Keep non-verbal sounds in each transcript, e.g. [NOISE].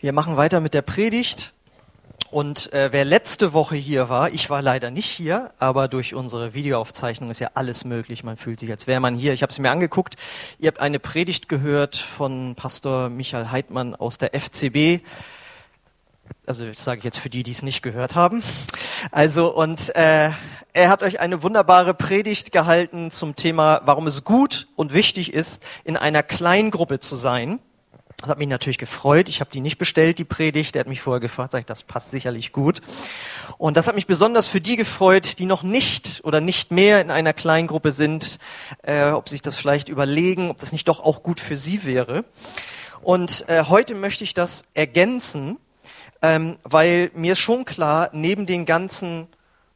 Wir machen weiter mit der Predigt. Und äh, wer letzte Woche hier war, ich war leider nicht hier, aber durch unsere Videoaufzeichnung ist ja alles möglich. Man fühlt sich, als wäre man hier. Ich habe es mir angeguckt. Ihr habt eine Predigt gehört von Pastor Michael Heidmann aus der FCB. Also das sage ich jetzt für die, die es nicht gehört haben. Also und äh, er hat euch eine wunderbare Predigt gehalten zum Thema, warum es gut und wichtig ist, in einer Kleingruppe zu sein. Das hat mich natürlich gefreut. Ich habe die nicht bestellt, die Predigt. Der hat mich vorher gefragt, sag ich, das passt sicherlich gut. Und das hat mich besonders für die gefreut, die noch nicht oder nicht mehr in einer Kleingruppe sind, äh, ob sich das vielleicht überlegen, ob das nicht doch auch gut für sie wäre. Und äh, heute möchte ich das ergänzen, ähm, weil mir ist schon klar, neben den ganzen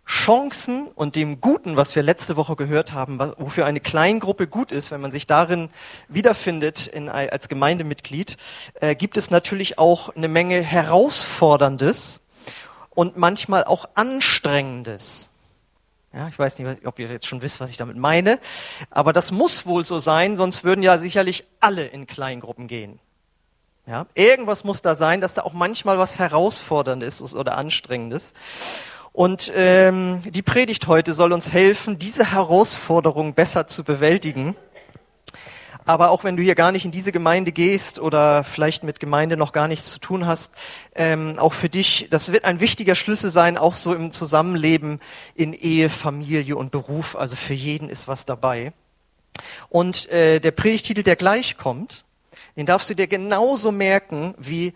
Chancen und dem Guten, was wir letzte Woche gehört haben, wofür eine Kleingruppe gut ist, wenn man sich darin wiederfindet in, als Gemeindemitglied, äh, gibt es natürlich auch eine Menge Herausforderndes und manchmal auch Anstrengendes. Ja, ich weiß nicht, ob ihr jetzt schon wisst, was ich damit meine, aber das muss wohl so sein, sonst würden ja sicherlich alle in Kleingruppen gehen. Ja, irgendwas muss da sein, dass da auch manchmal was Herausforderndes ist oder Anstrengendes. Und ähm, die Predigt heute soll uns helfen, diese Herausforderung besser zu bewältigen. Aber auch wenn du hier gar nicht in diese Gemeinde gehst oder vielleicht mit Gemeinde noch gar nichts zu tun hast, ähm, auch für dich, das wird ein wichtiger Schlüssel sein, auch so im Zusammenleben in Ehe, Familie und Beruf. Also für jeden ist was dabei. Und äh, der Predigtitel, der gleich kommt, den darfst du dir genauso merken wie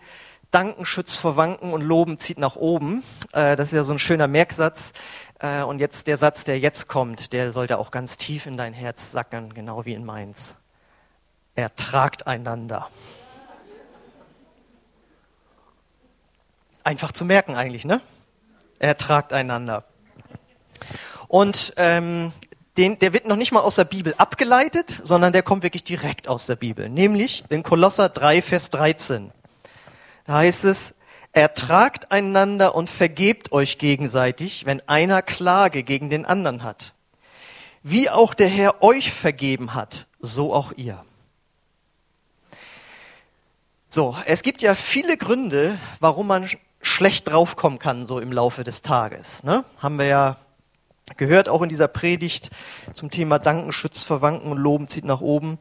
Danken schützt vor Wanken und Loben zieht nach oben. Äh, das ist ja so ein schöner Merksatz. Äh, und jetzt der Satz, der jetzt kommt, der sollte auch ganz tief in dein Herz sacken, genau wie in meins. Ertragt einander. Einfach zu merken eigentlich, ne? Ertragt einander. Und ähm, den, der wird noch nicht mal aus der Bibel abgeleitet, sondern der kommt wirklich direkt aus der Bibel. Nämlich in Kolosser 3, Vers 13. Da heißt es, ertragt einander und vergebt euch gegenseitig, wenn einer Klage gegen den anderen hat. Wie auch der Herr euch vergeben hat, so auch ihr. So, es gibt ja viele Gründe, warum man schlecht draufkommen kann, so im Laufe des Tages. Ne? Haben wir ja gehört, auch in dieser Predigt zum Thema Danken schützt verwanken und Loben zieht nach oben.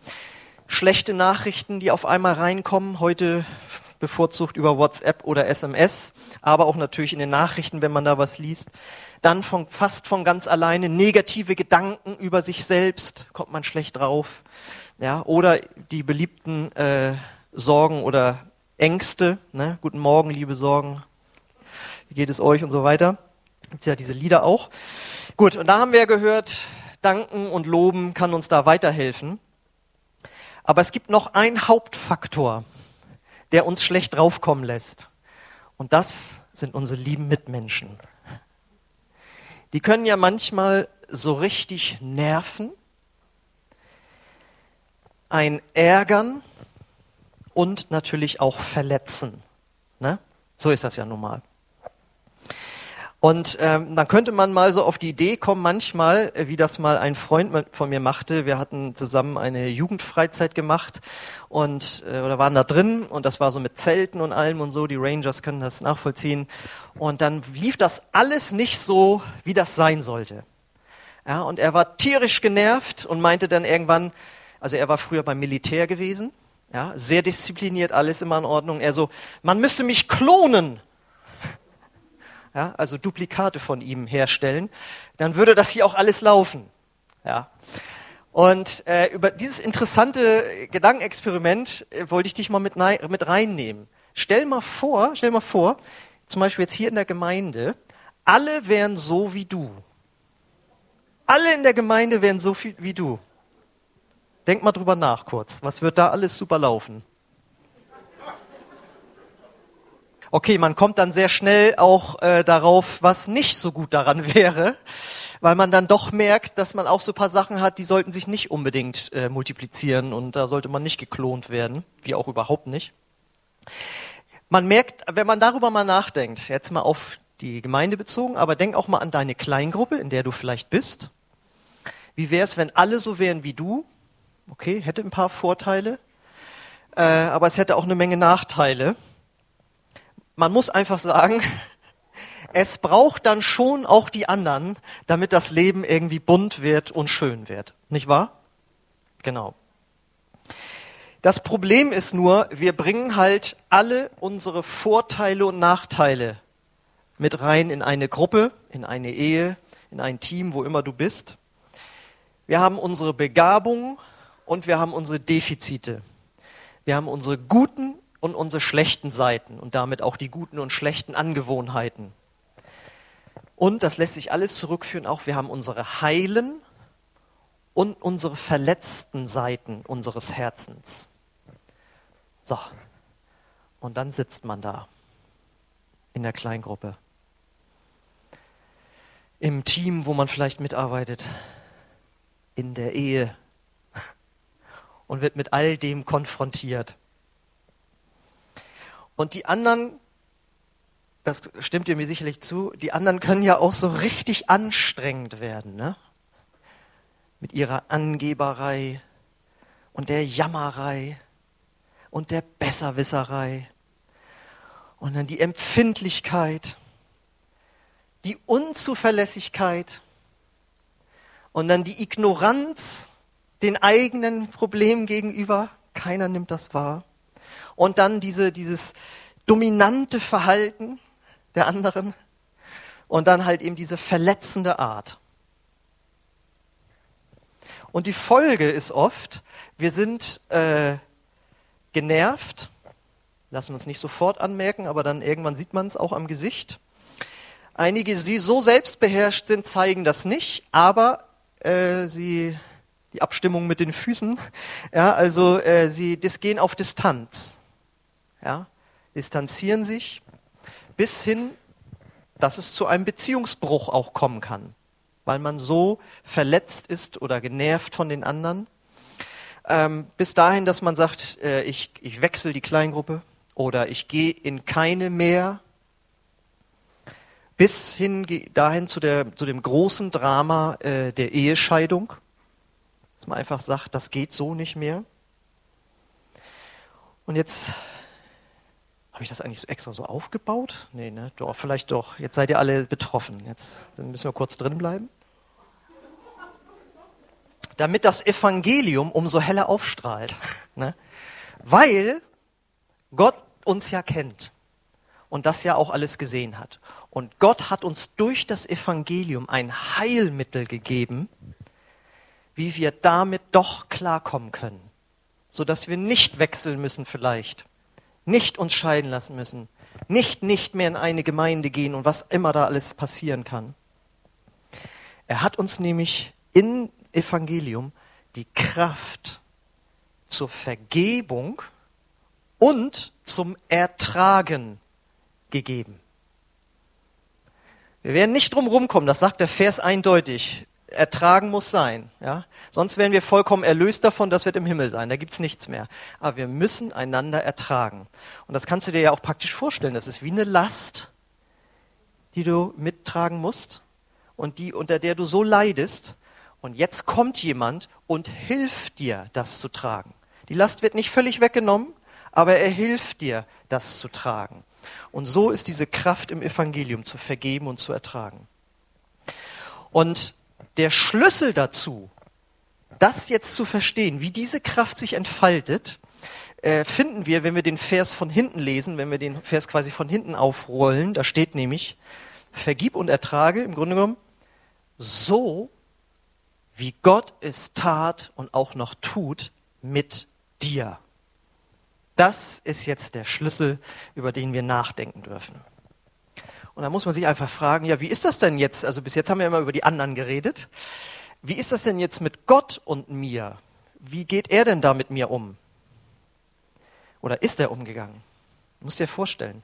Schlechte Nachrichten, die auf einmal reinkommen. Heute bevorzugt über WhatsApp oder SMS, aber auch natürlich in den Nachrichten, wenn man da was liest. Dann von, fast von ganz alleine negative Gedanken über sich selbst, kommt man schlecht drauf. Ja, oder die beliebten äh, Sorgen oder Ängste. Ne? Guten Morgen, liebe Sorgen. Wie geht es euch und so weiter. Gibt ja diese Lieder auch. Gut, und da haben wir gehört, Danken und Loben kann uns da weiterhelfen. Aber es gibt noch einen Hauptfaktor, der uns schlecht draufkommen lässt. Und das sind unsere lieben Mitmenschen. Die können ja manchmal so richtig nerven, ein ärgern und natürlich auch verletzen. Ne? So ist das ja nun mal. Und ähm, dann könnte man mal so auf die Idee kommen, manchmal, äh, wie das mal ein Freund von mir machte. Wir hatten zusammen eine Jugendfreizeit gemacht und äh, oder waren da drin und das war so mit Zelten und allem und so. Die Rangers können das nachvollziehen. Und dann lief das alles nicht so, wie das sein sollte. Ja, und er war tierisch genervt und meinte dann irgendwann, also er war früher beim Militär gewesen, ja, sehr diszipliniert, alles immer in Ordnung. Er so, man müsste mich klonen ja, also Duplikate von ihm herstellen, dann würde das hier auch alles laufen. Ja. Und äh, über dieses interessante Gedankenexperiment äh, wollte ich dich mal mit, mit reinnehmen. Stell mal vor, stell mal vor, zum Beispiel jetzt hier in der Gemeinde, alle wären so wie du. Alle in der Gemeinde wären so viel wie du. Denk mal drüber nach kurz. Was wird da alles super laufen? Okay, man kommt dann sehr schnell auch äh, darauf, was nicht so gut daran [LAUGHS] wäre, weil man dann doch merkt, dass man auch so paar Sachen hat, die sollten sich nicht unbedingt äh, multiplizieren und da sollte man nicht geklont werden, wie auch überhaupt nicht. Man merkt, wenn man darüber mal nachdenkt, jetzt mal auf die Gemeinde bezogen, aber denk auch mal an deine Kleingruppe, in der du vielleicht bist. Wie wäre es, wenn alle so wären wie du? Okay, hätte ein paar Vorteile, äh, aber es hätte auch eine Menge Nachteile. Man muss einfach sagen, es braucht dann schon auch die anderen, damit das Leben irgendwie bunt wird und schön wird. Nicht wahr? Genau. Das Problem ist nur, wir bringen halt alle unsere Vorteile und Nachteile mit rein in eine Gruppe, in eine Ehe, in ein Team, wo immer du bist. Wir haben unsere Begabungen und wir haben unsere Defizite. Wir haben unsere guten und unsere schlechten Seiten und damit auch die guten und schlechten Angewohnheiten. Und das lässt sich alles zurückführen, auch wir haben unsere heilen und unsere verletzten Seiten unseres Herzens. So, und dann sitzt man da in der Kleingruppe, im Team, wo man vielleicht mitarbeitet, in der Ehe [LAUGHS] und wird mit all dem konfrontiert. Und die anderen, das stimmt ihr mir sicherlich zu, die anderen können ja auch so richtig anstrengend werden, ne? Mit ihrer Angeberei und der Jammerei und der Besserwisserei und dann die Empfindlichkeit, die Unzuverlässigkeit und dann die Ignoranz den eigenen Problemen gegenüber. Keiner nimmt das wahr. Und dann diese, dieses dominante Verhalten der anderen und dann halt eben diese verletzende Art. Und die Folge ist oft, wir sind äh, genervt, lassen uns nicht sofort anmerken, aber dann irgendwann sieht man es auch am Gesicht. Einige, die so selbstbeherrscht sind, zeigen das nicht, aber äh, sie die Abstimmung mit den Füßen, ja, also äh, sie das gehen auf Distanz, ja, distanzieren sich bis hin, dass es zu einem Beziehungsbruch auch kommen kann, weil man so verletzt ist oder genervt von den anderen. Ähm, bis dahin, dass man sagt, äh, ich, ich wechsle die Kleingruppe oder ich gehe in keine mehr, bis hin dahin zu, der, zu dem großen Drama äh, der Ehescheidung, dass man einfach sagt, das geht so nicht mehr. Und jetzt habe ich das eigentlich so extra so aufgebaut? Nee, ne? Doch, vielleicht doch. Jetzt seid ihr alle betroffen. Jetzt müssen wir kurz drin bleiben damit das Evangelium umso heller aufstrahlt. [LAUGHS] Ne? Weil Gott uns ja kennt und das ja auch alles gesehen hat. Und Gott hat uns durch das Evangelium ein Heilmittel gegeben, wie wir damit doch klarkommen können, sodass wir nicht wechseln müssen vielleicht, nicht uns scheiden lassen müssen, nicht nicht mehr in eine Gemeinde gehen und was immer da alles passieren kann. Er hat uns nämlich in Evangelium die Kraft zur Vergebung und zum Ertragen gegeben. Wir werden nicht drum rumkommen, das sagt der Vers eindeutig. Ertragen muss sein. Ja? Sonst wären wir vollkommen erlöst davon, das wird im Himmel sein. Da gibt's nichts mehr. Aber wir müssen einander ertragen. Und das kannst du dir ja auch praktisch vorstellen. Das ist wie eine Last, die du mittragen musst und die, unter der du so leidest, und jetzt kommt jemand und hilft dir, das zu tragen. Die Last wird nicht völlig weggenommen, aber er hilft dir, das zu tragen. Und so ist diese Kraft im Evangelium zu vergeben und zu ertragen. Und der Schlüssel dazu, das jetzt zu verstehen, wie diese Kraft sich entfaltet, äh, finden wir, wenn wir den Vers von hinten lesen, wenn wir den Vers quasi von hinten aufrollen. Da steht nämlich, vergib und ertrage, im Grunde genommen, so wie Gott es tat und auch noch tut mit dir. Das ist jetzt der Schlüssel, über den wir nachdenken dürfen. Und da muss man sich einfach fragen, ja, wie ist das denn jetzt? Also bis jetzt haben wir immer über die anderen geredet. Wie ist das denn jetzt mit Gott und mir? Wie geht er denn da mit mir um? Oder ist er umgegangen? Du musst dir vorstellen,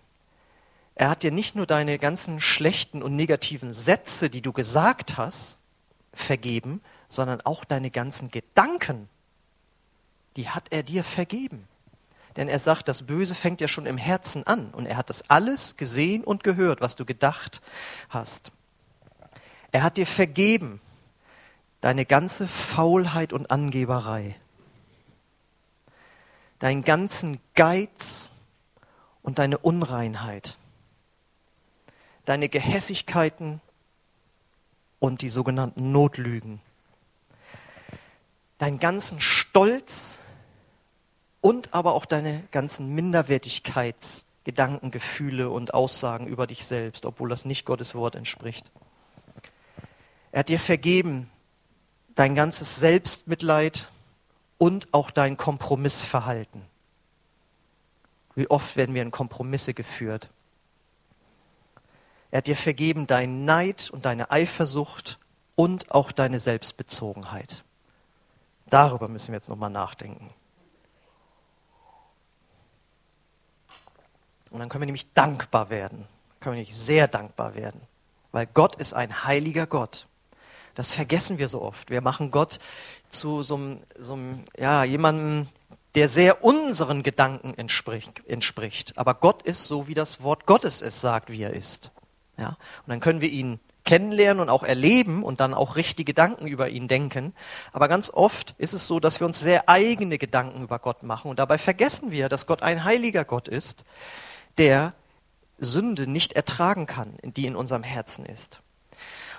er hat dir nicht nur deine ganzen schlechten und negativen Sätze, die du gesagt hast, vergeben, sondern auch deine ganzen Gedanken, die hat er dir vergeben. Denn er sagt, das Böse fängt ja schon im Herzen an und er hat das alles gesehen und gehört, was du gedacht hast. Er hat dir vergeben deine ganze Faulheit und Angeberei, deinen ganzen Geiz und deine Unreinheit. deine Gehässigkeiten und die sogenannten Notlügen. Deinen ganzen Stolz und aber auch deine ganzen Minderwertigkeitsgedanken, Gefühle und Aussagen über dich selbst, obwohl das nicht Gottes Wort entspricht. Er hat dir vergeben dein ganzes Selbstmitleid und auch dein Kompromissverhalten. Wie oft werden wir in Kompromisse geführt? Er hat dir vergeben deinen Neid und deine Eifersucht und auch deine Selbstbezogenheit. Darüber müssen wir jetzt nochmal nachdenken. Und dann können wir nämlich dankbar werden. Können wir nämlich sehr dankbar werden. Weil Gott ist ein heiliger Gott. Das vergessen wir so oft. Wir machen Gott zu so einem, so einem ja, jemandem, der sehr unseren Gedanken entspricht, entspricht. Aber Gott ist so, wie das Wort Gottes es sagt, wie er ist. Ja? Und dann können wir ihn kennenlernen und auch erleben und dann auch richtige Gedanken über ihn denken. Aber ganz oft ist es so, dass wir uns sehr eigene Gedanken über Gott machen und dabei vergessen wir, dass Gott ein heiliger Gott ist, der Sünde nicht ertragen kann, die in unserem Herzen ist.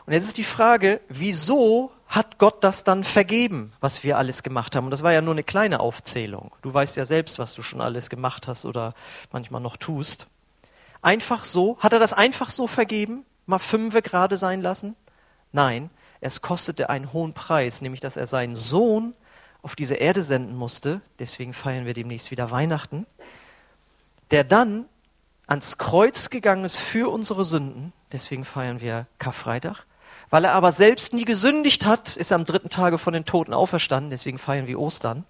Und jetzt ist die Frage, wieso hat Gott das dann vergeben, was wir alles gemacht haben? Und das war ja nur eine kleine Aufzählung. Du weißt ja selbst, was du schon alles gemacht hast oder manchmal noch tust. Einfach so? Hat er das einfach so vergeben? Mal fünfe gerade sein lassen? Nein, es kostete einen hohen Preis, nämlich dass er seinen Sohn auf diese Erde senden musste. Deswegen feiern wir demnächst wieder Weihnachten. Der dann ans Kreuz gegangen ist für unsere Sünden. Deswegen feiern wir Karfreitag weil er aber selbst nie gesündigt hat, ist er am dritten Tage von den Toten auferstanden, deswegen feiern wir Ostern.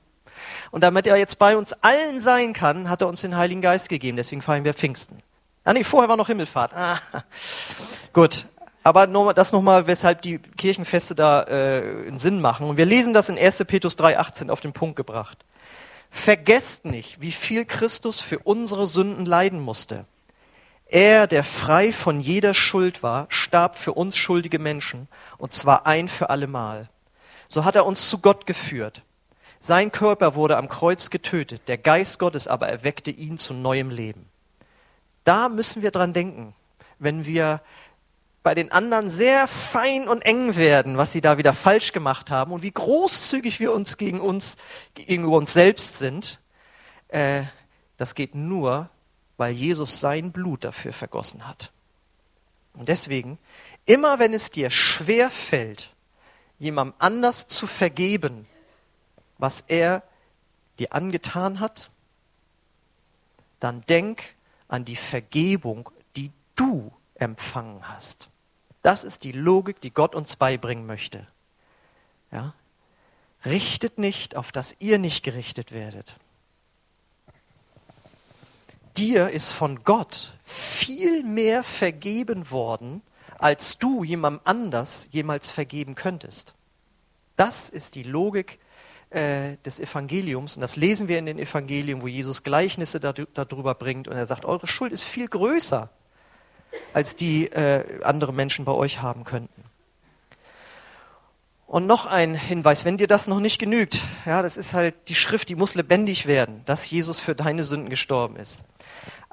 Und damit er jetzt bei uns allen sein kann, hat er uns den Heiligen Geist gegeben, deswegen feiern wir Pfingsten. Ah nee, vorher war noch Himmelfahrt. Ah, [LAUGHS] gut, aber nur, das nochmal, weshalb die Kirchenfeste da äh, einen Sinn machen. Und wir lesen das in 1. Petrus 3,18 auf den Punkt gebracht. Vergesst nicht, wie viel Christus für unsere Sünden leiden musste er, der frei von jeder Schuld war, starb für uns schuldige Menschen, und zwar ein für allemal. So hat er uns zu Gott geführt. Sein Körper wurde am Kreuz getötet, der Geist Gottes aber erweckte ihn zu neuem Leben. Da müssen wir dran denken, wenn wir bei den anderen sehr fein und eng werden, was sie da wieder falsch gemacht haben und wie großzügig wir uns gegen uns, gegenüber uns selbst sind. Äh, das geht nur, weil Jesus sein Blut dafür vergossen hat. Und deswegen, immer wenn es dir schwer fällt, jemandem anders zu vergeben, was er dir angetan hat, dann denk an die Vergebung, die du empfangen hast. Das ist die Logik, die Gott uns beibringen möchte. Ja? Richtet nicht, auf dass ihr nicht gerichtet werdet dir ist von Gott viel mehr vergeben worden, als du jemandem anders jemals vergeben könntest. Das ist die Logik äh, des Evangeliums und das lesen wir in den Evangelien, wo Jesus Gleichnisse darüber bringt und er sagt, eure Schuld ist viel größer, als die äh, andere Menschen bei euch haben könnten. Und noch ein Hinweis, wenn dir das noch nicht genügt, ja, das ist halt die Schrift, die muss lebendig werden, dass Jesus für deine Sünden gestorben ist.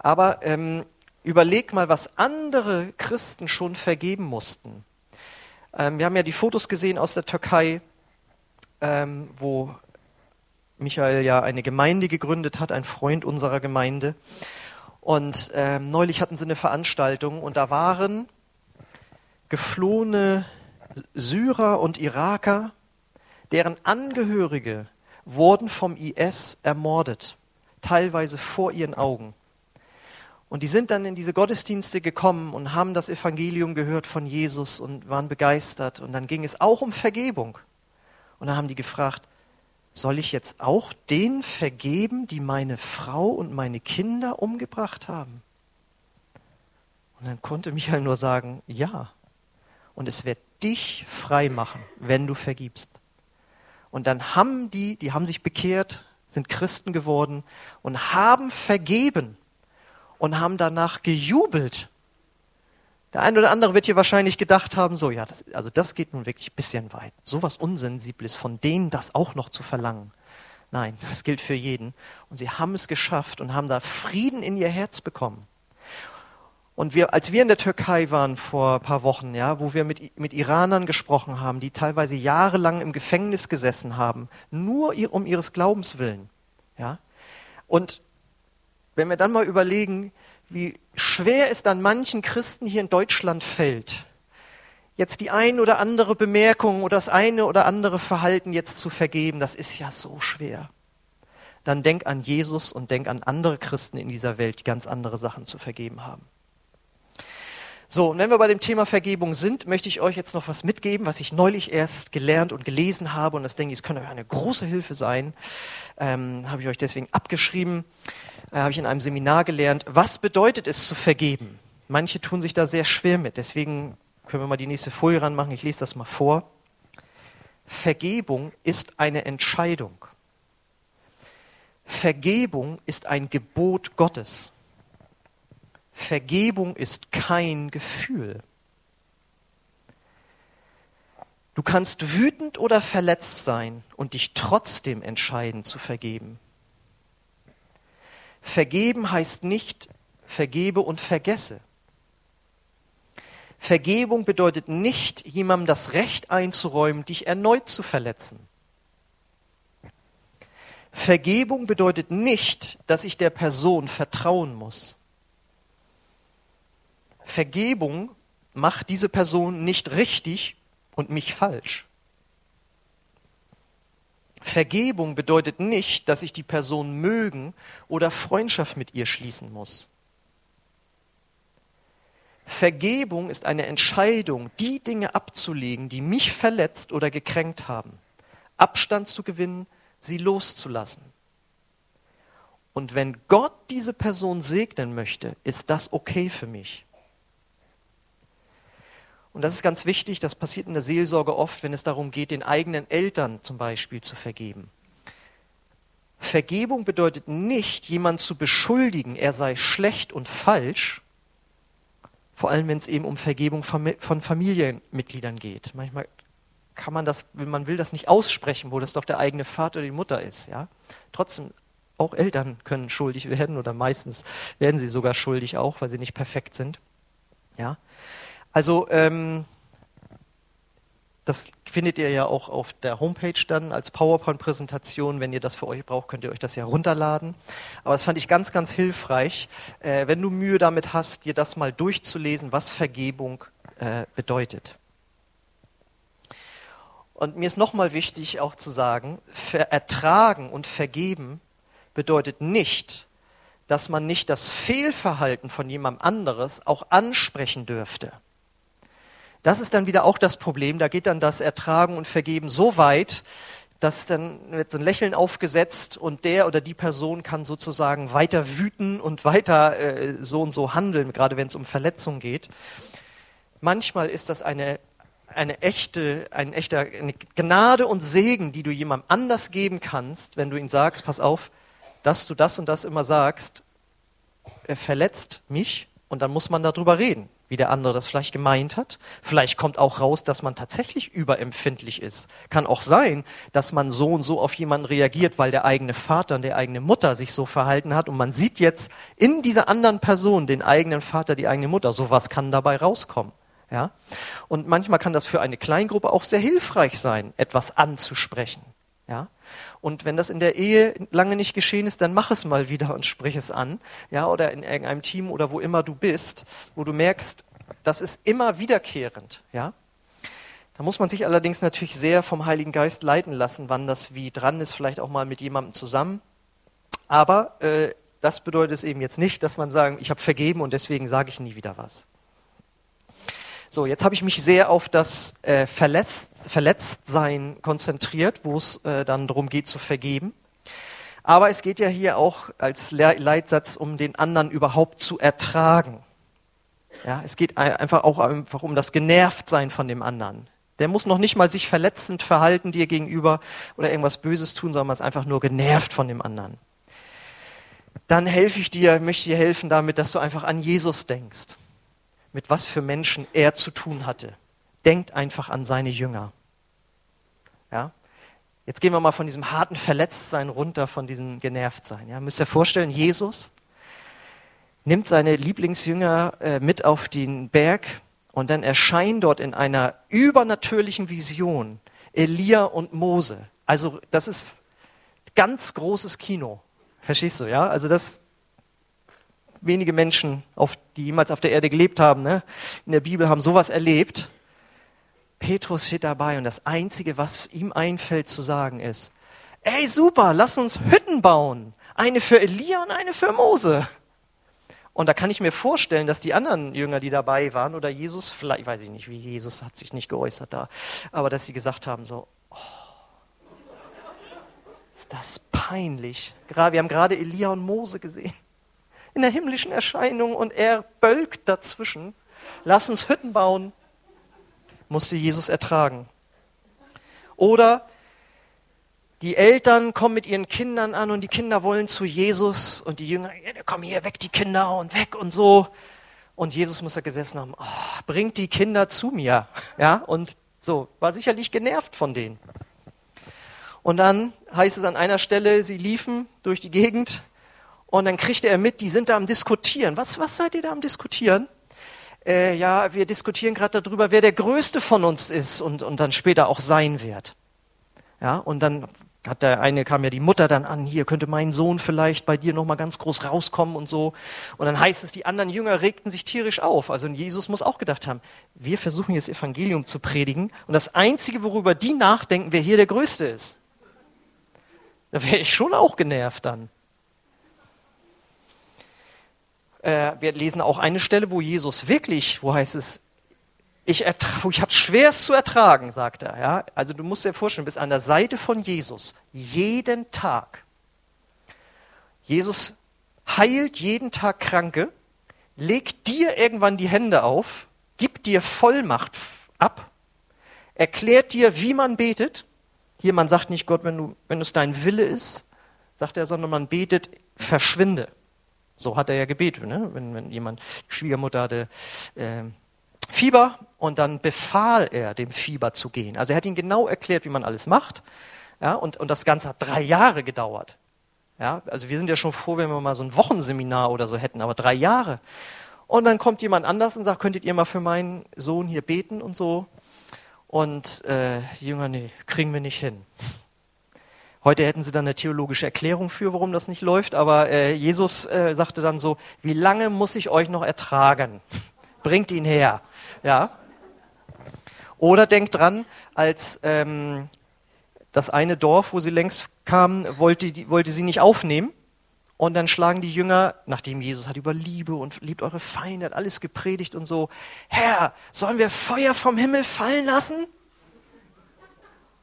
Aber ähm, überleg mal, was andere Christen schon vergeben mussten. Ähm, wir haben ja die Fotos gesehen aus der Türkei, ähm, wo Michael ja eine Gemeinde gegründet hat, ein Freund unserer Gemeinde. Und ähm, neulich hatten sie eine Veranstaltung und da waren geflohene Syrer und Iraker, deren Angehörige wurden vom IS ermordet, teilweise vor ihren Augen. Und die sind dann in diese Gottesdienste gekommen und haben das Evangelium gehört von Jesus und waren begeistert. Und dann ging es auch um Vergebung. Und dann haben die gefragt, soll ich jetzt auch denen vergeben, die meine Frau und meine Kinder umgebracht haben? Und dann konnte Michael nur sagen, ja. Und es wird dich frei machen, wenn du vergibst. Und dann haben die, die haben sich bekehrt, sind Christen geworden und haben vergeben und haben danach gejubelt. Der eine oder andere wird hier wahrscheinlich gedacht haben, so, ja, das, also das geht nun wirklich ein bisschen weit. So was Unsensibles von denen das auch noch zu verlangen. Nein, [LAUGHS] das gilt für jeden. Und sie haben es geschafft und haben da Frieden in ihr Herz bekommen. Und wir, als wir in der Türkei waren vor ein paar Wochen, ja, wo wir mit, mit Iranern gesprochen haben, die teilweise jahrelang im Gefängnis gesessen haben, nur um ihres Glaubens willen, ja. Und wenn wir dann mal überlegen, wie schwer es dann manchen Christen hier in Deutschland fällt, jetzt die ein oder andere Bemerkung oder das eine oder andere Verhalten jetzt zu vergeben, das ist ja so schwer. Dann denk an Jesus und denk an andere Christen in dieser Welt, die ganz andere Sachen zu vergeben haben. So, und wenn wir bei dem Thema Vergebung sind, möchte ich euch jetzt noch was mitgeben, was ich neulich erst gelernt und gelesen habe. Und das denke ich, es könnte euch eine große Hilfe sein. Ähm, habe ich euch deswegen abgeschrieben. Äh, habe ich in einem Seminar gelernt. Was bedeutet es zu vergeben? Manche tun sich da sehr schwer mit. Deswegen können wir mal die nächste Folie ranmachen. Ich lese das mal vor. Vergebung ist eine Entscheidung. Vergebung ist ein Gebot Gottes. Vergebung ist kein Gefühl. Du kannst wütend oder verletzt sein und dich trotzdem entscheiden zu vergeben. Vergeben heißt nicht vergebe und vergesse. Vergebung bedeutet nicht, jemandem das Recht einzuräumen, dich erneut zu verletzen. Vergebung bedeutet nicht, dass ich der Person vertrauen muss. Vergebung macht diese Person nicht richtig und mich falsch. Vergebung bedeutet nicht, dass ich die Person mögen oder Freundschaft mit ihr schließen muss. Vergebung ist eine Entscheidung, die Dinge abzulegen, die mich verletzt oder gekränkt haben, Abstand zu gewinnen, sie loszulassen. Und wenn Gott diese Person segnen möchte, ist das okay für mich. Und das ist ganz wichtig, das passiert in der Seelsorge oft, wenn es darum geht, den eigenen Eltern zum Beispiel zu vergeben. Vergebung bedeutet nicht, jemanden zu beschuldigen, er sei schlecht und falsch, vor allem wenn es eben um Vergebung von Familienmitgliedern geht. Manchmal kann man das, man will das nicht aussprechen, wo das doch der eigene Vater oder die Mutter ist. Ja? Trotzdem, auch Eltern können schuldig werden oder meistens werden sie sogar schuldig auch, weil sie nicht perfekt sind. Ja? Also ähm, das findet ihr ja auch auf der Homepage dann als PowerPoint-Präsentation. Wenn ihr das für euch braucht, könnt ihr euch das ja runterladen. Aber das fand ich ganz, ganz hilfreich, äh, wenn du Mühe damit hast, dir das mal durchzulesen, was Vergebung äh, bedeutet. Und mir ist nochmal wichtig auch zu sagen, ertragen und vergeben bedeutet nicht, dass man nicht das Fehlverhalten von jemand anderes auch ansprechen dürfte. Das ist dann wieder auch das Problem. Da geht dann das Ertragen und Vergeben so weit, dass dann wird so ein Lächeln aufgesetzt und der oder die Person kann sozusagen weiter wüten und weiter äh, so und so handeln, gerade wenn es um Verletzung geht. Manchmal ist das eine, eine echte, ein echter eine Gnade und Segen, die du jemandem anders geben kannst, wenn du ihm sagst, pass auf, dass du das und das immer sagst, er verletzt mich und dann muss man darüber reden wie der andere das vielleicht gemeint hat. Vielleicht kommt auch raus, dass man tatsächlich überempfindlich ist. Kann auch sein, dass man so und so auf jemanden reagiert, weil der eigene Vater und der eigene Mutter sich so verhalten hat und man sieht jetzt in dieser anderen Person den eigenen Vater, die eigene Mutter. Sowas kann dabei rauskommen. Ja? Und manchmal kann das für eine Kleingruppe auch sehr hilfreich sein, etwas anzusprechen. Ja? Und wenn das in der Ehe lange nicht geschehen ist, dann mach es mal wieder und sprich es an. Ja, oder in irgendeinem Team oder wo immer du bist, wo du merkst, das ist immer wiederkehrend. Ja. Da muss man sich allerdings natürlich sehr vom Heiligen Geist leiten lassen, wann das wie dran ist, vielleicht auch mal mit jemandem zusammen. Aber äh, das bedeutet es eben jetzt nicht, dass man sagen, ich habe vergeben und deswegen sage ich nie wieder was. So, jetzt habe ich mich sehr auf das äh, Verletzt, Verletztsein konzentriert, wo es äh, dann darum geht zu vergeben. Aber es geht ja hier auch als Leitsatz um den anderen überhaupt zu ertragen. Ja, es geht einfach auch einfach um das Genervtsein von dem anderen. Der muss noch nicht mal sich verletzend verhalten dir gegenüber oder irgendwas Böses tun, sondern ist einfach nur genervt von dem anderen. Dann helfe ich dir, möchte dir helfen damit, dass du einfach an Jesus denkst mit was für Menschen er zu tun hatte. Denkt einfach an seine Jünger. Ja? Jetzt gehen wir mal von diesem harten Verletztsein runter, von diesem Genervtsein. Ja? Müsst ihr vorstellen, Jesus, nimmt seine Lieblingsjünger äh, mit auf den Berg und dann erscheinen dort in einer übernatürlichen Vision Elia und Mose. Also das ist ganz großes Kino. Verstehst du, ja? Also das wenige Menschen, auf, die jemals auf der Erde gelebt haben, ne, in der Bibel haben sowas erlebt. Petrus steht dabei und das Einzige, was ihm einfällt zu sagen ist, ey super, lass uns Hütten bauen. Eine für Elia und eine für Mose. Und da kann ich mir vorstellen, dass die anderen Jünger, die dabei waren, oder Jesus, vielleicht weiß ich nicht, wie Jesus hat sich nicht geäußert da, aber dass sie gesagt haben so, oh, ist das peinlich. wir haben gerade Elia und Mose gesehen in der himmlischen Erscheinung und er bölkt dazwischen. Lass uns Hütten bauen, musste Jesus ertragen. Oder die Eltern kommen mit ihren Kindern an und die Kinder wollen zu Jesus und die Jünger, komm hier, weg die Kinder und weg und so. Und Jesus muss da gesessen haben, oh, bringt die Kinder zu mir. Ja, und so, war sicherlich genervt von denen. Und dann heißt es an einer Stelle, sie liefen durch die Gegend und dann kriegte er mit, die sind da am Diskutieren. Was, was seid ihr da am Diskutieren? Äh, ja, wir diskutieren gerade darüber, wer der Größte von uns ist und, und dann später auch sein wird. Ja, und dann hat der eine kam ja die Mutter dann an, hier könnte mein Sohn vielleicht bei dir noch mal ganz groß rauskommen und so. Und dann heißt es, die anderen Jünger regten sich tierisch auf. Also Jesus muss auch gedacht haben, wir versuchen jetzt Evangelium zu predigen und das einzige, worüber die nachdenken, wer hier der Größte ist. Da wäre ich schon auch genervt dann. Äh, wir lesen auch eine Stelle, wo Jesus wirklich, wo heißt es, ich, ich habe es schwerst zu ertragen, sagt er. Ja? Also du musst dir vorstellen, du bist an der Seite von Jesus jeden Tag. Jesus heilt jeden Tag Kranke, legt dir irgendwann die Hände auf, gibt dir Vollmacht ab, erklärt dir, wie man betet. Hier, man sagt nicht Gott, wenn, du, wenn es dein Wille ist, sagt er, sondern man betet, verschwinde. So hat er ja gebetet, ne? wenn, wenn jemand, die Schwiegermutter hatte äh, Fieber und dann befahl er dem Fieber zu gehen. Also er hat ihm genau erklärt, wie man alles macht. Ja, und, und das Ganze hat drei Jahre gedauert. Ja, also wir sind ja schon froh, wenn wir mal so ein Wochenseminar oder so hätten, aber drei Jahre. Und dann kommt jemand anders und sagt, könntet ihr mal für meinen Sohn hier beten und so. Und äh, die Jünger, nee, kriegen wir nicht hin. Heute hätten sie dann eine theologische Erklärung für, warum das nicht läuft, aber äh, Jesus äh, sagte dann so, wie lange muss ich euch noch ertragen? Bringt ihn her. Ja? Oder denkt dran, als ähm, das eine Dorf, wo sie längst kamen, wollte, wollte sie nicht aufnehmen. Und dann schlagen die Jünger, nachdem Jesus hat über Liebe und liebt eure Feinde, hat alles gepredigt und so, Herr, sollen wir Feuer vom Himmel fallen lassen?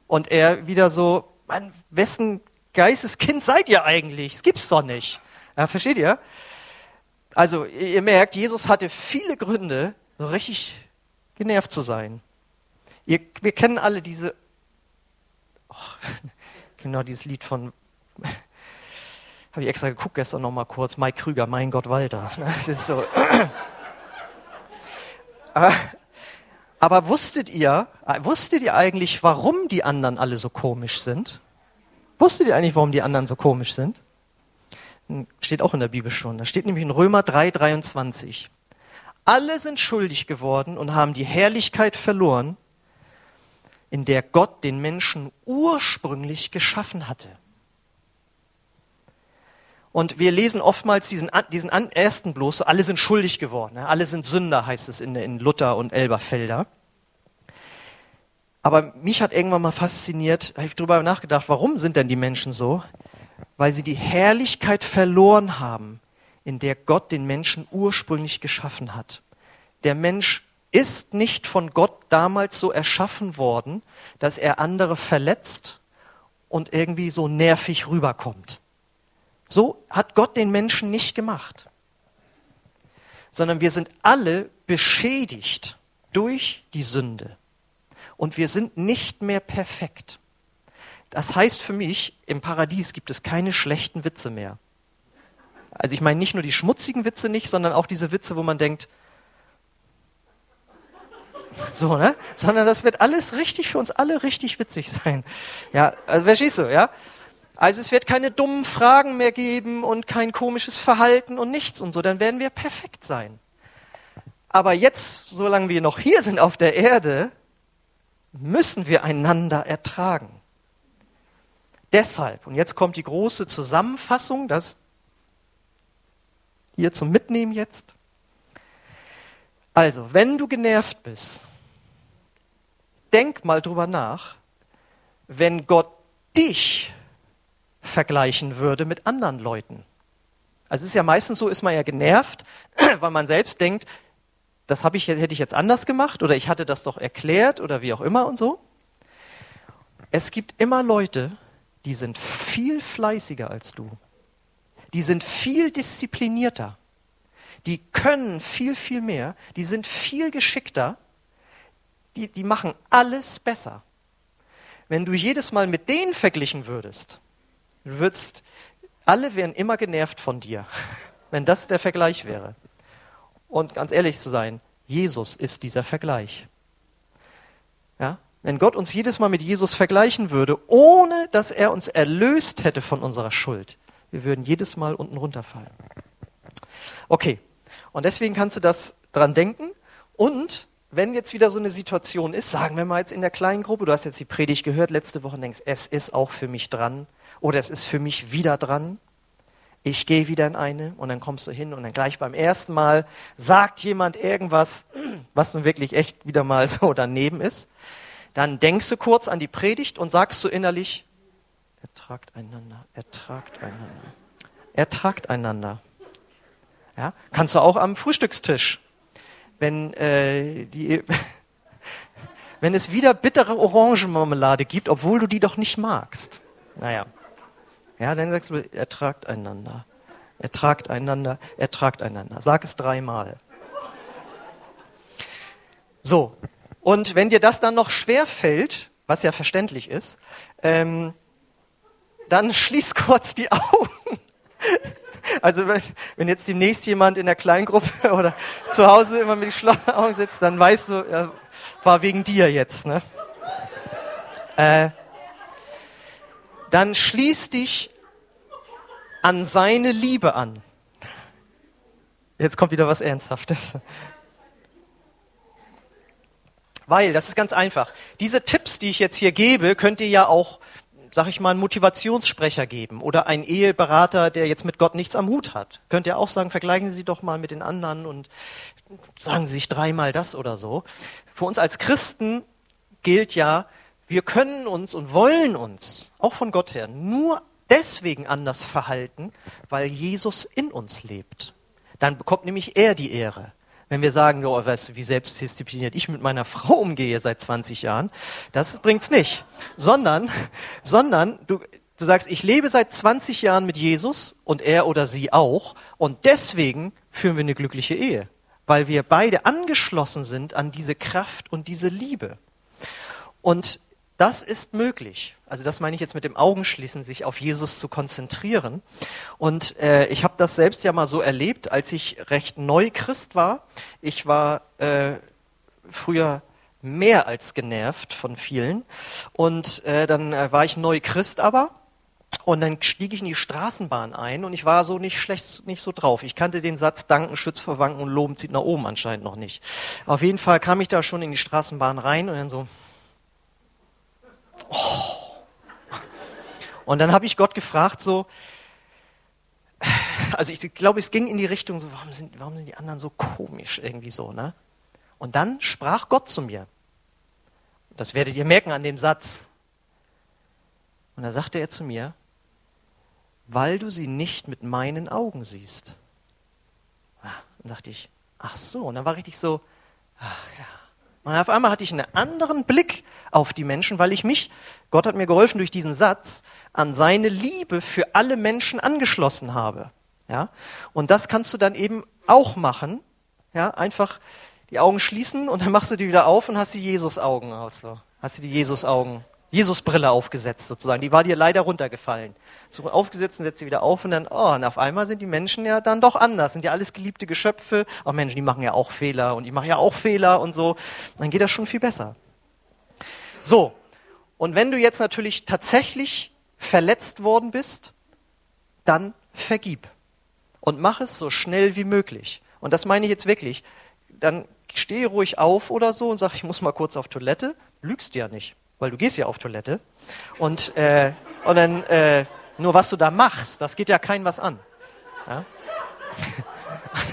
Und er wieder so, Mann, wessen Geisteskind seid ihr eigentlich? Das gibt's doch nicht. Ja, versteht ihr? Also, ihr merkt, Jesus hatte viele Gründe, so richtig genervt zu sein. Ihr, wir kennen alle diese, oh, [LAUGHS] genau dieses Lied von, [LAUGHS] habe ich extra geguckt gestern noch mal kurz, Mike Krüger, mein Gott Walter. [LAUGHS] Das ist so. [CLEARS THROAT] aber, wusstet ihr, wusstet ihr eigentlich, warum die anderen alle so komisch sind? Wusstet ihr eigentlich, warum die anderen so komisch sind? Steht auch in der Bibel schon. Da steht nämlich in Römer 3, 23. Alle sind schuldig geworden und haben die Herrlichkeit verloren, in der Gott den Menschen ursprünglich geschaffen hatte. Und wir lesen oftmals diesen, diesen ersten bloß, alle sind schuldig geworden, alle sind Sünder, heißt es in, in Luther und Elberfelder. Aber mich hat irgendwann mal fasziniert, habe ich darüber nachgedacht, warum sind denn die Menschen so? Weil sie die Herrlichkeit verloren haben, in der Gott den Menschen ursprünglich geschaffen hat. Der Mensch ist nicht von Gott damals so erschaffen worden, dass er andere verletzt und irgendwie so nervig rüberkommt. So hat Gott den Menschen nicht gemacht, sondern wir sind alle beschädigt durch die Sünde und wir sind nicht mehr perfekt. Das heißt für mich, im Paradies gibt es keine schlechten Witze mehr. Also ich meine nicht nur die schmutzigen Witze nicht, sondern auch diese Witze, wo man denkt, so, ne? Sondern das wird alles richtig für uns alle richtig witzig sein. Ja, also verstehst du, ja? Also es wird keine dummen Fragen mehr geben und kein komisches Verhalten und nichts und so, dann werden wir perfekt sein. Aber jetzt, solange wir noch hier sind auf der Erde, müssen wir einander ertragen. Deshalb, und jetzt kommt die große Zusammenfassung, das hier zum Mitnehmen jetzt. Also, wenn du genervt bist, denk mal drüber nach, wenn Gott dich vergleichen würde mit anderen Leuten. Also es ist ja meistens so, ist man ja genervt, [CLEARS THROAT] weil man selbst denkt, das ich, hätte ich jetzt anders gemacht oder ich hatte das doch erklärt oder wie auch immer und so. Es gibt immer Leute, die sind viel fleißiger als du. Die sind viel disziplinierter. Die können viel, viel mehr. Die sind viel geschickter. Die, die machen alles besser. Wenn du jedes Mal mit denen verglichen würdest, Du würdest, alle wären immer genervt von dir, [LAUGHS] wenn das der Vergleich wäre. Und ganz ehrlich zu sein, Jesus ist dieser Vergleich. Ja? Wenn Gott uns jedes Mal mit Jesus vergleichen würde, ohne dass er uns erlöst hätte von unserer Schuld, wir würden jedes Mal unten runterfallen. Okay, und deswegen kannst du das dran denken. Und wenn jetzt wieder so eine Situation ist, sagen wir mal jetzt in der kleinen Gruppe, du hast jetzt die Predigt gehört letzte Woche und denkst, es ist auch für mich dran, oder es ist für mich wieder dran. Ich gehe wieder in eine und dann kommst du hin und dann gleich beim ersten Mal sagt jemand irgendwas, was nun wirklich echt wieder mal [LAUGHS] so daneben ist. Dann denkst du kurz an die Predigt und sagst du innerlich, ertragt einander, ertragt einander, ertragt einander. Ja, kannst du auch am Frühstückstisch, wenn äh, die [LAUGHS] wenn es wieder bittere Orangenmarmelade gibt, obwohl du die doch nicht magst. Naja. Ja, dann sagst du, ertragt einander. Ertragt einander, ertragt einander. Sag es dreimal. So. Und wenn dir das dann noch schwer fällt, was ja verständlich ist, ähm, dann [LAUGHS] schließ kurz die Augen. Also wenn, jetzt demnächst jemand in der Kleingruppe [LAUGHS] oder zu Hause immer mit geschlossenen Augen sitzt, dann weißt du, war wegen dir jetzt. Ne? Äh, dann schließ dich an seine Liebe an. Jetzt kommt wieder was Ernsthaftes. Weil, das ist ganz einfach. Diese Tipps, die ich jetzt hier gebe, könnt ihr ja auch, sag ich mal, einen Motivationssprecher geben oder einen Eheberater, der jetzt mit Gott nichts am Hut hat. Könnt ihr auch sagen, vergleichen Sie doch mal mit den anderen und sagen Sie sich dreimal das oder so. Für uns als Christen gilt ja, wir können uns und wollen uns, auch von Gott her, nur deswegen anders verhalten, weil Jesus in uns lebt. Dann bekommt nämlich er die Ehre. Wenn wir sagen, oh, weißt du, wie selbstdiszipliniert ich mit meiner [LAUGHS] Frau umgehe seit 20 Jahren, das bringt's nicht. Sondern, [LAUGHS] sondern du, du sagst, ich lebe seit 20 Jahren mit Jesus und er oder sie auch und deswegen führen wir eine glückliche Ehe, weil wir beide angeschlossen sind an diese Kraft und diese Liebe. Und das ist möglich. Also das meine ich jetzt mit dem Augenschließen, sich auf Jesus zu konzentrieren. Und äh, ich habe das selbst ja mal so erlebt, als ich recht neu Christ war. Ich war äh, früher mehr als genervt von vielen. Und äh, dann äh, war ich neu Christ aber. Und dann stieg ich in die Straßenbahn ein und ich war so nicht schlecht, nicht so drauf. Ich kannte den Satz Danken schützt vor Wanken und Loben zieht nach oben anscheinend noch nicht. Auf jeden Fall kam ich da schon in die Straßenbahn rein und dann so, Oh. Und dann habe ich Gott gefragt, so, also ich glaube, es ging in die Richtung so, warum sind, warum sind die anderen so komisch irgendwie so, ne? Und dann sprach Gott zu mir. Das werdet ihr merken an dem Satz. Und da sagte er zu mir, weil du sie nicht mit meinen Augen siehst. Ah, dann dachte ich, ach so, und dann war richtig so, ach ja, und auf einmal hatte ich einen anderen Blick auf die Menschen, weil ich mich, Gott hat mir geholfen durch diesen Satz, an seine Liebe für alle Menschen angeschlossen habe. Ja? Und das kannst du dann eben auch machen. Ja? Einfach die Augen schließen und dann machst du die wieder auf und hast die Jesus-Augen aus. So. Hast du die Jesus-Augen Jesus-Brille aufgesetzt sozusagen. Die war dir leider runtergefallen. So aufgesetzt und setzt sie wieder auf und dann, oh, und auf einmal sind die Menschen ja dann doch anders. Sind ja alles geliebte Geschöpfe. Auch Menschen, die machen ja auch Fehler und ich mache ja auch Fehler und so. Dann geht das schon viel besser. So. Und wenn du jetzt natürlich tatsächlich verletzt worden bist, dann vergib. Und mach es so schnell wie möglich. Und das meine ich jetzt wirklich. Dann steh ruhig auf oder so und sag, ich muss mal kurz auf Toilette. Lügst ja nicht, weil du gehst ja auf Toilette. Und, äh, und dann, äh, nur was du da machst, das geht ja kein was an. Ja?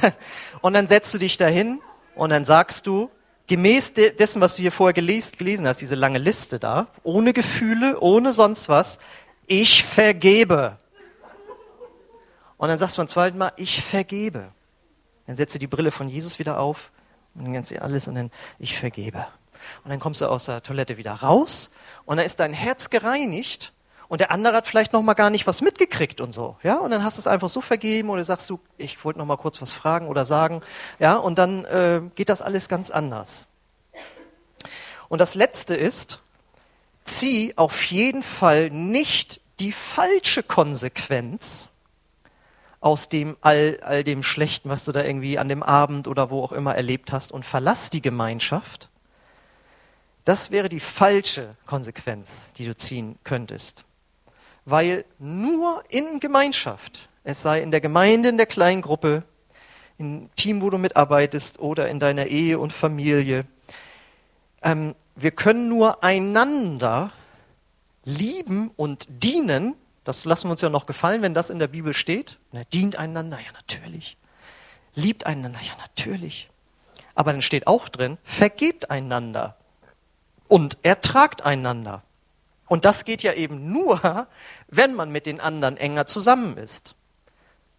[LAUGHS] und dann setzt du dich dahin und dann sagst du, gemäß dessen, was du hier vorher gelesen hast, diese lange Liste da, ohne Gefühle, ohne sonst was, ich vergebe. Und dann sagst du beim zweiten Mal, ich vergebe. Dann setzt du die Brille von Jesus wieder auf und dann du alles und dann, ich vergebe. Und dann kommst du aus der Toilette wieder raus und dann ist dein Herz gereinigt und der andere hat vielleicht noch mal gar nicht was mitgekriegt und so, ja? Und dann hast du es einfach so vergeben oder sagst du, ich wollte noch mal kurz was fragen oder sagen, ja? Und dann äh, geht das alles ganz anders. Und das Letzte ist, zieh auf jeden Fall nicht die falsche Konsequenz aus dem all, all dem Schlechten, was du da irgendwie an dem Abend oder wo auch immer erlebt hast und verlass die Gemeinschaft. Das wäre die falsche Konsequenz, die du ziehen könntest. Weil nur in Gemeinschaft, es sei in der Gemeinde, in der Kleingruppe, im Team, wo du mitarbeitest oder in deiner Ehe und Familie, ähm, wir können nur einander lieben und dienen, das lassen wir uns ja noch gefallen, wenn das in der Bibel steht. Ne, dient einander, ja natürlich. Liebt einander, ja natürlich. Aber dann steht auch drin, vergebt einander und ertragt einander. Und das geht ja eben nur, wenn man mit den anderen enger zusammen ist.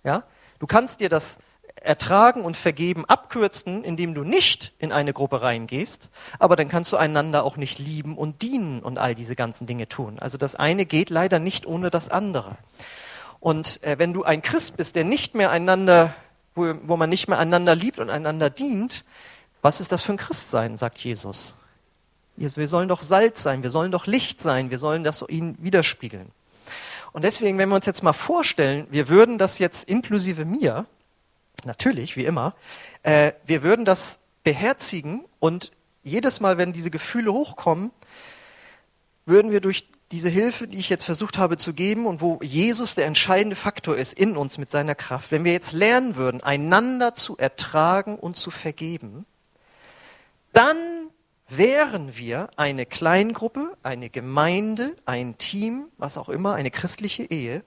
Ja? Du kannst dir das Ertragen und Vergeben abkürzen, indem du nicht in eine Gruppe reingehst, aber dann kannst du einander auch nicht lieben und dienen und all diese ganzen Dinge tun. Also das eine geht leider nicht ohne das andere. Und äh, wenn du ein Christ bist, der nicht mehr einander, wo, wo man nicht mehr einander liebt und einander dient, was ist das für ein Christsein, sagt Jesus. Wir sollen doch Salz sein, wir sollen doch Licht sein, wir sollen das ihnen widerspiegeln. Und deswegen, wenn wir uns jetzt mal vorstellen, wir würden das jetzt inklusive mir, natürlich, wie immer, äh, wir würden das beherzigen und jedes Mal, wenn diese Gefühle hochkommen, würden wir durch diese Hilfe, die ich jetzt versucht habe zu geben und wo Jesus der entscheidende Faktor ist in uns mit seiner Kraft, wenn wir jetzt lernen würden, einander zu ertragen und zu vergeben, dann wären wir eine Kleingruppe, eine Gemeinde, ein Team, was auch immer, eine christliche Ehe,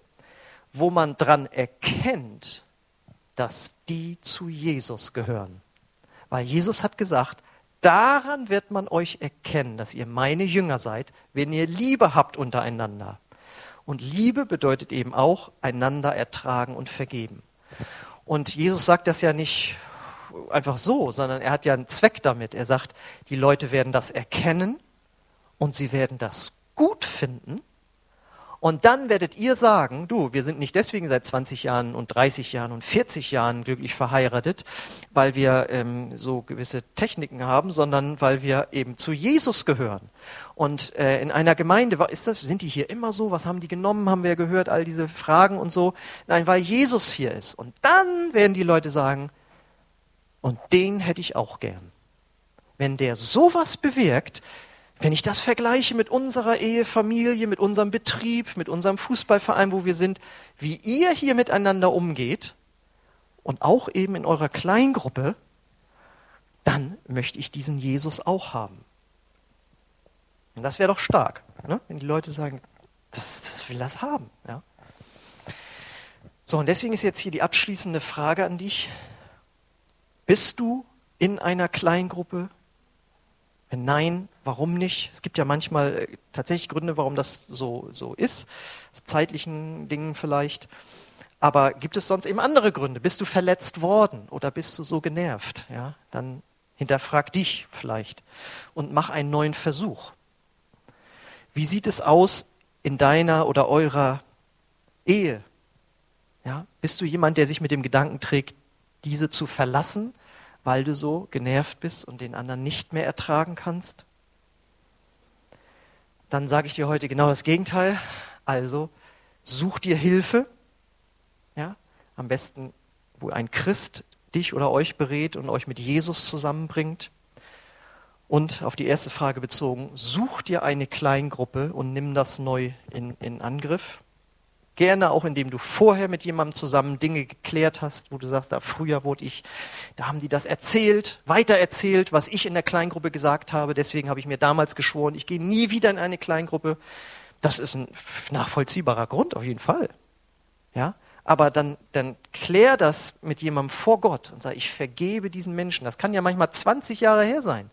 wo man dran erkennt, dass die zu Jesus gehören. Weil Jesus hat gesagt, daran wird man euch erkennen, dass ihr meine Jünger seid, wenn ihr Liebe habt untereinander. Und Liebe bedeutet eben auch einander ertragen und vergeben. Und Jesus sagt das ja nicht einfach so, sondern er hat ja einen Zweck damit. Er sagt, die Leute werden das erkennen und sie werden das gut finden und dann werdet ihr sagen, du, wir sind nicht deswegen seit 20 Jahren und 30 Jahren und 40 Jahren glücklich verheiratet, weil wir ähm, so gewisse Techniken haben, sondern weil wir eben zu Jesus gehören. Und äh, in einer Gemeinde, ist das, sind die hier immer so? Was haben die genommen? Haben wir gehört, all diese Fragen und so? Nein, weil Jesus hier ist. Und dann werden die Leute sagen, und den hätte ich auch gern. Wenn der sowas bewirkt, wenn ich das vergleiche mit unserer Ehefamilie, mit unserem Betrieb, mit unserem Fußballverein, wo wir sind, wie ihr hier miteinander umgeht und auch eben in eurer Kleingruppe, dann möchte ich diesen Jesus auch haben. Und das wäre doch stark, ne? wenn die Leute sagen, das, das will das haben. Ja? So, und deswegen ist jetzt hier die abschließende Frage an dich. Bist du in einer Kleingruppe? Wenn nein, warum nicht? Es gibt ja manchmal äh, tatsächlich Gründe, warum das so, so ist, aus zeitlichen Dingen vielleicht. Aber gibt es sonst eben andere Gründe? Bist du verletzt worden oder bist du so genervt? Ja, dann hinterfrag dich vielleicht und mach einen neuen Versuch. Wie sieht es aus in deiner oder eurer Ehe? Ja, bist du jemand, der sich mit dem Gedanken trägt, diese zu verlassen weil du so genervt bist und den anderen nicht mehr ertragen kannst? Dann sage ich dir heute genau das Gegenteil. Also such dir Hilfe. Ja, am besten, wo ein Christ dich oder euch berät und euch mit Jesus zusammenbringt. Und auf die erste Frage bezogen, such dir eine Kleingruppe und nimm das neu in, in Angriff. Gerne auch, indem du vorher mit jemandem zusammen Dinge geklärt hast, wo du sagst, da früher wurde ich, da haben die das erzählt, weitererzählt, was ich in der Kleingruppe gesagt habe. Deswegen habe ich mir damals geschworen, ich gehe nie wieder in eine Kleingruppe. Das ist ein nachvollziehbarer Grund auf jeden Fall. Ja, aber dann, dann klär das mit jemandem vor Gott und sag, ich vergebe diesen Menschen. Das kann ja manchmal 20 Jahre her sein.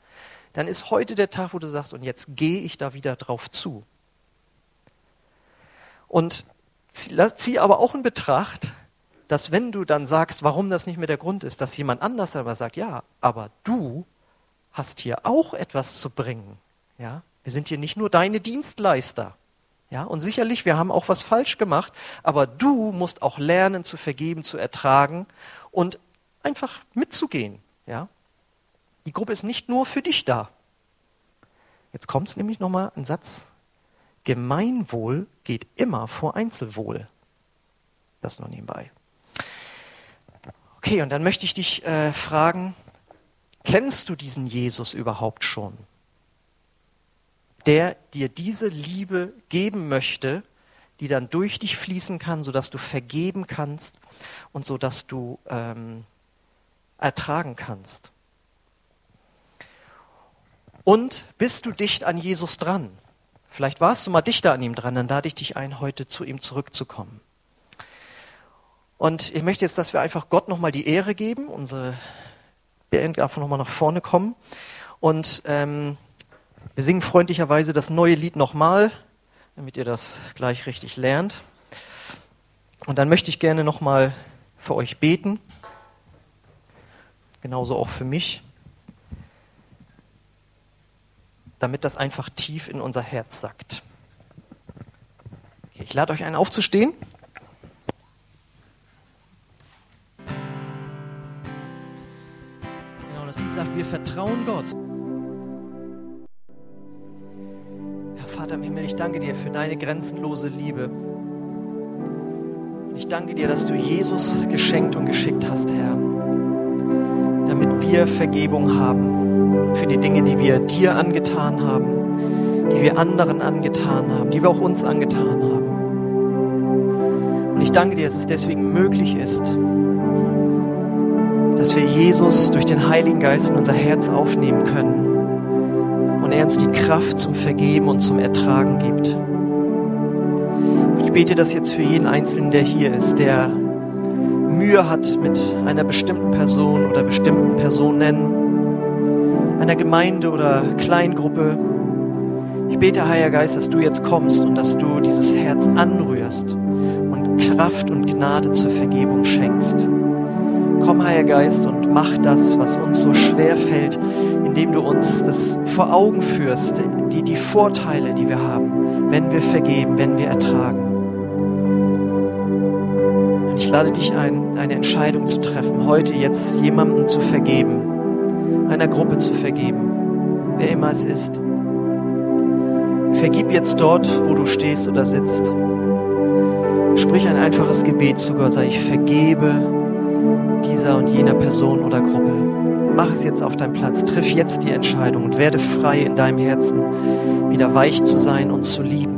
Dann ist heute der Tag, wo du sagst, und jetzt gehe ich da wieder drauf zu. Und zieh aber auch in Betracht, dass wenn du dann sagst, warum das nicht mehr der Grund ist, dass jemand anders aber sagt, ja, aber du hast hier auch etwas zu bringen. Ja, wir sind hier nicht nur deine Dienstleister. Ja, und sicherlich, wir haben auch was falsch gemacht, aber du musst auch lernen zu vergeben, zu ertragen und einfach mitzugehen. Ja, die Gruppe ist nicht nur für dich da. Jetzt kommt es nämlich nochmal ein Satz, Gemeinwohl geht immer vor Einzelwohl. Das nur nebenbei. Okay, und dann möchte ich dich äh, fragen, kennst du diesen Jesus überhaupt schon? Der dir diese Liebe geben möchte, die dann durch dich fließen kann, sodass du vergeben kannst und sodass du ähm, ertragen kannst. Und bist du dicht an Jesus dran? Vielleicht warst du mal dichter an ihm dran, dann lade ich dich ein, heute zu ihm zurückzukommen. Und ich möchte jetzt, dass wir einfach Gott nochmal die Ehre geben. Unsere Band darf nochmal nach vorne kommen. Und ähm, wir singen freundlicherweise das neue Lied nochmal, damit ihr das gleich richtig lernt. Und dann möchte ich gerne nochmal für euch beten. Genauso auch für mich. Damit das einfach tief in unser Herz sackt. Ich lade euch ein, aufzustehen. Genau, das Lied sagt, wir vertrauen Gott. Herr Vater im Himmel, ich danke dir für deine grenzenlose Liebe. Ich danke dir, dass du Jesus geschenkt und geschickt hast, Herr, damit wir Vergebung haben für die Dinge, die wir dir angetan haben, die wir anderen angetan haben, die wir auch uns angetan haben. Und ich danke dir, dass es deswegen möglich ist, dass wir Jesus durch den Heiligen Geist in unser Herz aufnehmen können und er uns die Kraft zum Vergeben und zum Ertragen gibt. Ich bete das jetzt für jeden Einzelnen, der hier ist, der Mühe hat mit einer bestimmten Person oder bestimmten Personen, einer Gemeinde oder Kleingruppe. Ich bete, Heiliger Geist, dass du jetzt kommst und dass du dieses Herz anrührst und Kraft und Gnade zur Vergebung schenkst. Komm, Heiliger Geist, und mach das, was uns so schwer fällt, indem du uns das vor Augen führst, die, die Vorteile, die wir haben, wenn wir vergeben, wenn wir ertragen. Und ich lade dich ein, eine Entscheidung zu treffen, heute jetzt jemandem zu vergeben, einer Gruppe zu vergeben, wer immer es ist. Vergib jetzt dort, wo du stehst oder sitzt. Sprich ein einfaches Gebet zu Gott, sag ich vergebe dieser und jener Person oder Gruppe. Mach es jetzt auf deinem Platz, triff jetzt die Entscheidung und werde frei in deinem Herzen, wieder weich zu sein und zu lieben.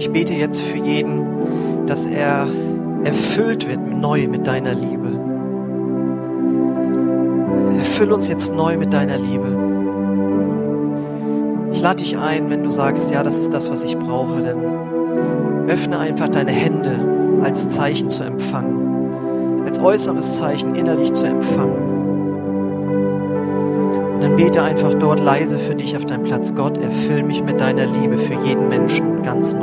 Ich bete jetzt für jeden, dass er erfüllt wird neu mit deiner Liebe. Erfüll uns jetzt neu mit deiner Liebe. Ich lade dich ein, wenn du sagst, ja, das ist das, was ich brauche, dann öffne einfach deine Hände als Zeichen zu empfangen, als äußeres Zeichen innerlich zu empfangen. Und dann bete einfach dort leise für dich auf deinem Platz. Gott, erfüll mich mit deiner Liebe für jeden Menschen ganz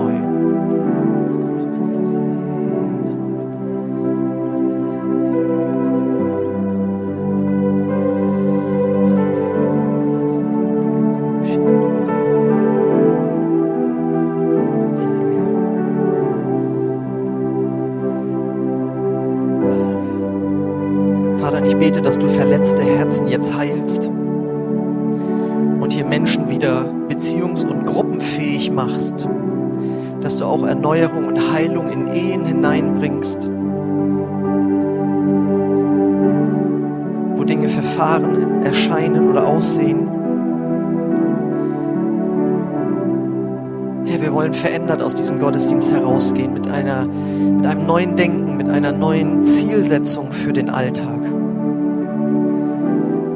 verändert aus diesem Gottesdienst herausgehen mit, einer, mit einem neuen Denken, mit einer neuen Zielsetzung für den Alltag.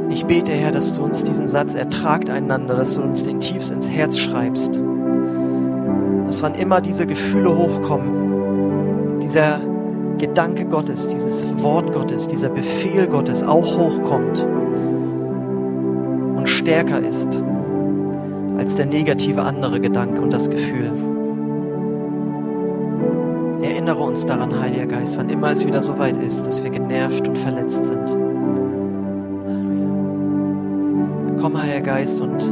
Ich bete, Herr, dass du uns diesen Satz ertragt einander, dass du uns den tiefst ins Herz schreibst. Dass wann immer diese Gefühle hochkommen, dieser Gedanke Gottes, dieses Wort Gottes, dieser Befehl Gottes auch hochkommt und stärker ist als der negative andere Gedanke und das Gefühl. Erinnere uns daran, Heiliger Geist, wann immer es wieder so weit ist, dass wir genervt und verletzt sind. Komm, Heiliger Geist, und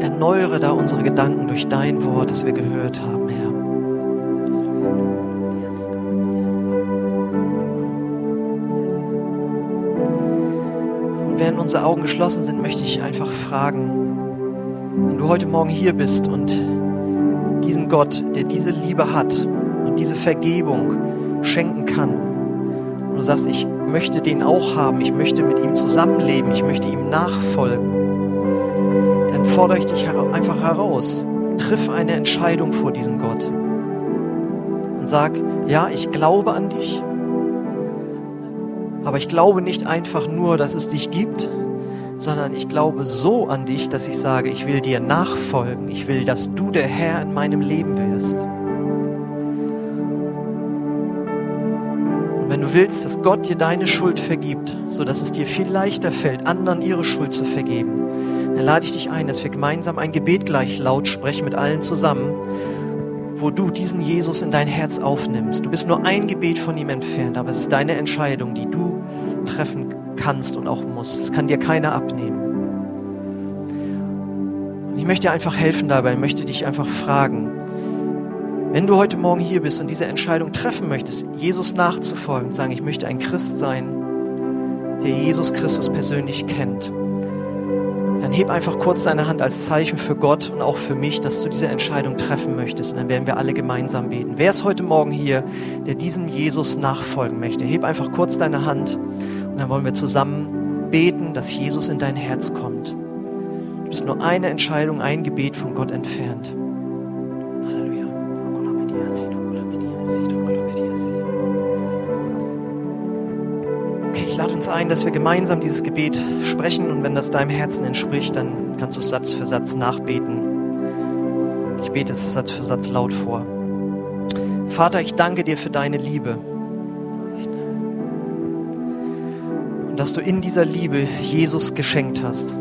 erneuere da unsere Gedanken durch dein Wort, das wir gehört haben, Herr. Und während unsere Augen geschlossen sind, möchte ich einfach fragen, wenn du heute Morgen hier bist und Gott, der diese Liebe hat und diese Vergebung schenken kann, und du sagst, ich möchte den auch haben, ich möchte mit ihm zusammenleben, ich möchte ihm nachfolgen, dann fordere ich dich einfach heraus. Triff eine Entscheidung vor diesem Gott. Und sag, ja, ich glaube an dich, aber ich glaube nicht einfach nur, dass es dich gibt, sondern ich glaube so an dich, dass ich sage, ich will dir nachfolgen, ich will, dass du der Herr in meinem Leben wirst. Und wenn du willst, dass Gott dir deine Schuld vergibt, so dass es dir viel leichter fällt, anderen ihre Schuld zu vergeben, dann lade ich dich ein, dass wir gemeinsam ein Gebet gleich laut sprechen mit allen zusammen, wo du diesen Jesus in dein Herz aufnimmst. Du bist nur ein Gebet von ihm entfernt, aber es ist deine Entscheidung, die du treffen kannst und auch musst. Das kann dir keiner abnehmen. Und ich möchte dir einfach helfen dabei, ich möchte dich einfach fragen, wenn du heute Morgen hier bist und diese Entscheidung treffen möchtest, Jesus nachzufolgen, sagen, ich möchte ein Christ sein, der Jesus Christus persönlich kennt, dann heb einfach kurz deine Hand als Zeichen für Gott und auch für mich, dass du diese Entscheidung treffen möchtest. Und dann werden wir alle gemeinsam beten. Wer ist heute Morgen hier, der diesem Jesus nachfolgen möchte? Heb einfach kurz deine Hand und dann wollen wir zusammen beten, dass Jesus in dein Herz kommt. Du bist nur eine Entscheidung, ein Gebet von Gott entfernt. Halleluja. Okay, ich lade uns ein, dass wir gemeinsam dieses Gebet sprechen und wenn das deinem Herzen entspricht, dann kannst du es Satz für Satz nachbeten. Ich bete es Satz für Satz laut vor. Vater, ich danke dir für deine Liebe. Dass du in dieser Liebe Jesus geschenkt hast.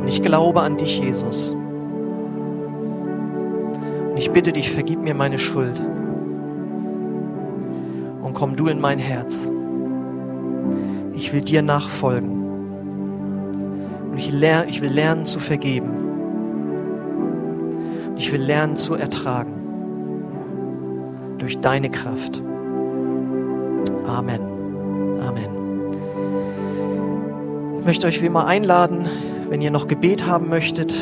Und ich glaube an dich, Jesus. Und ich bitte dich, vergib mir meine Schuld. Und komm du in mein Herz. Ich will dir nachfolgen. Und ich, lerne, ich will lernen zu vergeben. Und ich will lernen zu ertragen. Durch deine Kraft. Amen. Amen. Ich möchte euch wie immer einladen, wenn ihr noch Gebet haben möchtet,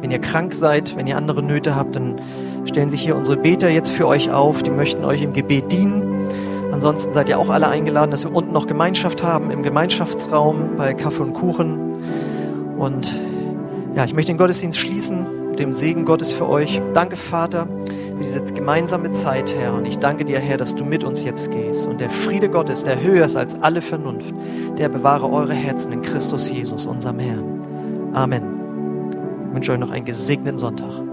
wenn ihr krank seid, wenn ihr andere Nöte habt, dann stellen sich hier unsere Beter jetzt für euch auf. Die möchten euch im Gebet dienen. Ansonsten seid ihr auch alle eingeladen, dass wir unten noch Gemeinschaft haben im Gemeinschaftsraum bei Kaffee und Kuchen. Und ja, ich möchte den Gottesdienst schließen mit dem Segen Gottes für euch. Danke, Vater, für diese gemeinsame Zeit, Herr. Und ich danke dir, Herr, dass du mit uns jetzt gehst. Und der Friede Gottes, der höher ist als alle Vernunft, der bewahre eure Herzen in Christus Jesus, unserem Herrn. Amen. Ich wünsche euch noch einen gesegneten Sonntag.